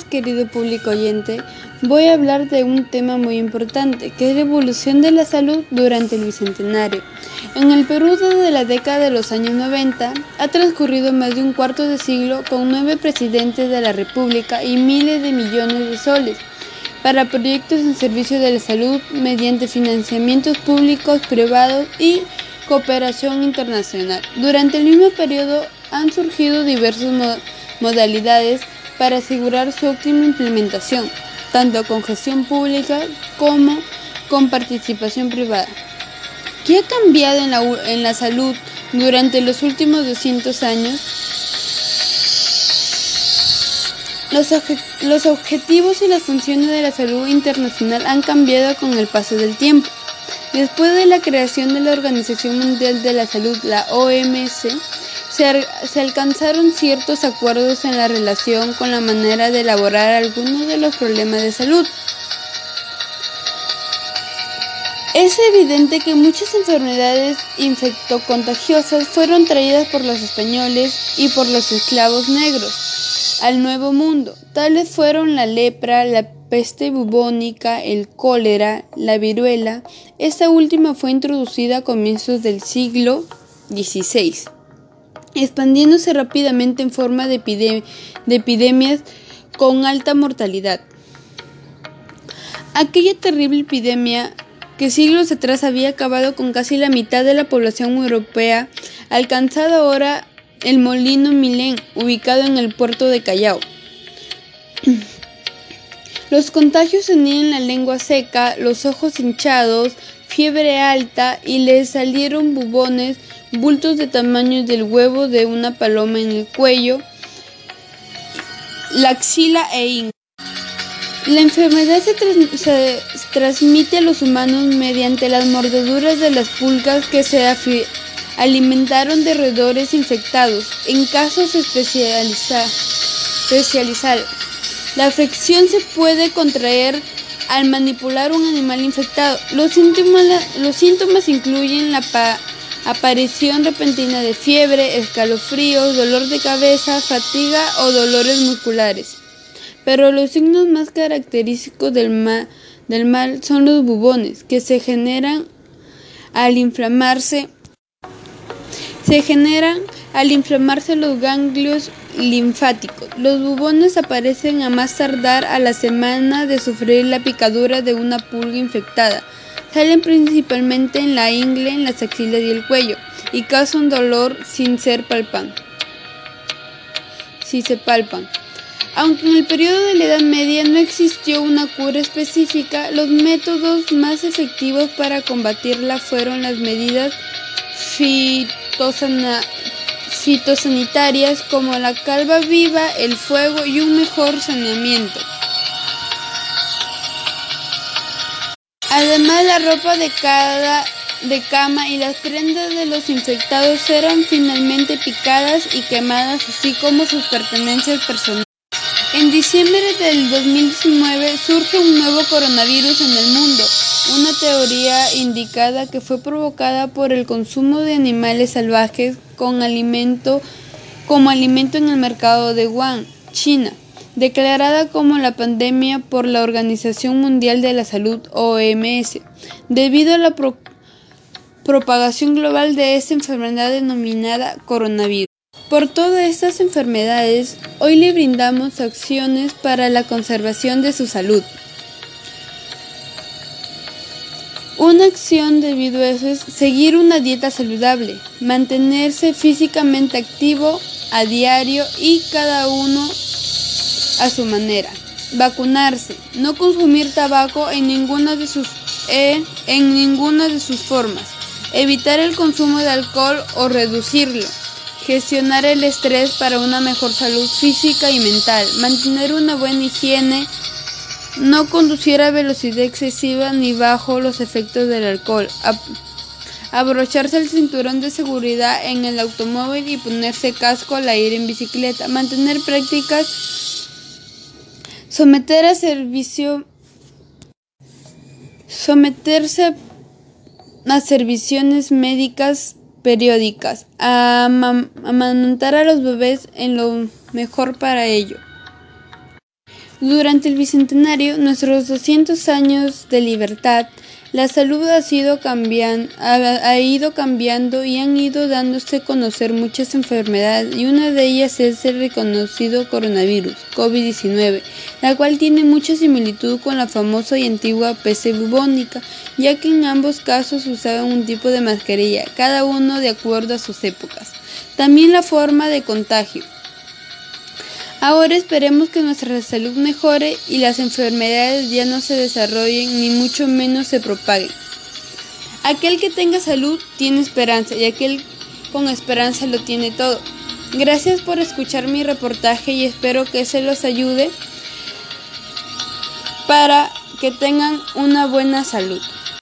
querido público oyente, voy a hablar de un tema muy importante, que es la evolución de la salud durante el Bicentenario. En el Perú desde la década de los años 90 ha transcurrido más de un cuarto de siglo con nueve presidentes de la República y miles de millones de soles para proyectos en servicio de la salud mediante financiamientos públicos, privados y cooperación internacional. Durante el mismo periodo han surgido diversas modalidades para asegurar su óptima implementación, tanto con gestión pública como con participación privada. ¿Qué ha cambiado en la, en la salud durante los últimos 200 años? Los, los, objetivos y las funciones de la salud internacional han cambiado con el paso del tiempo. Después de la creación de la Organización Mundial de la Salud, la OMS, se, alcanzaron ciertos acuerdos en la relación con la manera de elaborar algunos de los problemas de salud. Es evidente que muchas enfermedades infectocontagiosas fueron traídas por los españoles y por los esclavos negros al Nuevo Mundo. Tales fueron la lepra, la peste bubónica, el cólera, la viruela. Esta última fue introducida a comienzos del siglo XVI expandiéndose rápidamente en forma de, epidemias con alta mortalidad. Aquella terrible epidemia que siglos atrás había acabado con casi la mitad de la población europea, alcanzado ahora el molino Milén, ubicado en el puerto de Callao. Los contagios tenían la lengua seca, los ojos hinchados, fiebre alta y le salieron bubones bultos de tamaño del huevo de una paloma en el cuello, la axila e ingle. La enfermedad se, transmite a los humanos mediante las mordeduras de las pulgas que se alimentaron de roedores infectados. En casos especializados, la afección se puede contraer al manipular un animal infectado. Los síntomas, los síntomas incluyen la aparición repentina de fiebre, escalofríos, dolor de cabeza, fatiga o dolores musculares. Pero los signos más característicos del, del mal son los bubones, que se generan al inflamarse se generan al inflamarse los ganglios Los bubones aparecen a más tardar a la semana de sufrir la picadura de una pulga infectada. Salen principalmente en la ingle, en las axilas y el cuello, y causan dolor sin ser palpan. Si se palpan. Aunque en el periodo de la Edad Media no existió una cura específica, los métodos más efectivos para combatirla fueron las medidas fitosanitarias como la calva viva, el fuego y un mejor saneamiento. Además, la ropa de cada de cama y las prendas de los infectados eran finalmente picadas y quemadas, así como sus pertenencias personales. En diciembre del 2019 surge un nuevo coronavirus en el mundo, una teoría indicada que fue provocada por el consumo de animales salvajes con alimento, como alimento en el mercado de Wuhan, China declarada como la pandemia por la Organización Mundial de la Salud OMS, debido a la propagación global de esta enfermedad denominada coronavirus. Por todas estas enfermedades, hoy le brindamos acciones para la conservación de su salud. Una acción debido a eso es seguir una dieta saludable, mantenerse físicamente activo a diario y cada uno a su manera. Vacunarse. No consumir tabaco en ninguna de sus, eh, en ninguna de sus formas. Evitar el consumo de alcohol o reducirlo. Gestionar el estrés para una mejor salud física y mental. Mantener una buena higiene. No conducir a velocidad excesiva ni bajo los efectos del alcohol. abrocharse el cinturón de seguridad en el automóvil y ponerse casco al ir en bicicleta. Mantener prácticas Someter a servicio. Someterse a serviciones médicas periódicas. A amamantar a los bebés en lo mejor para ello. Durante el Bicentenario, nuestros 200 años de libertad, la salud ha, sido ido cambiando y han ido dándose a conocer muchas enfermedades y una de ellas es el reconocido coronavirus, COVID-19, la cual tiene mucha similitud con la famosa y antigua peste bubónica, ya que en ambos casos usaban un tipo de mascarilla, cada uno de acuerdo a sus épocas. También la forma de contagio. Ahora esperemos que nuestra salud mejore y las enfermedades ya no se desarrollen ni mucho menos se propaguen. Aquel que tenga salud tiene esperanza y aquel con esperanza lo tiene todo. Gracias por escuchar mi reportaje y espero que se los ayude para que tengan una buena salud.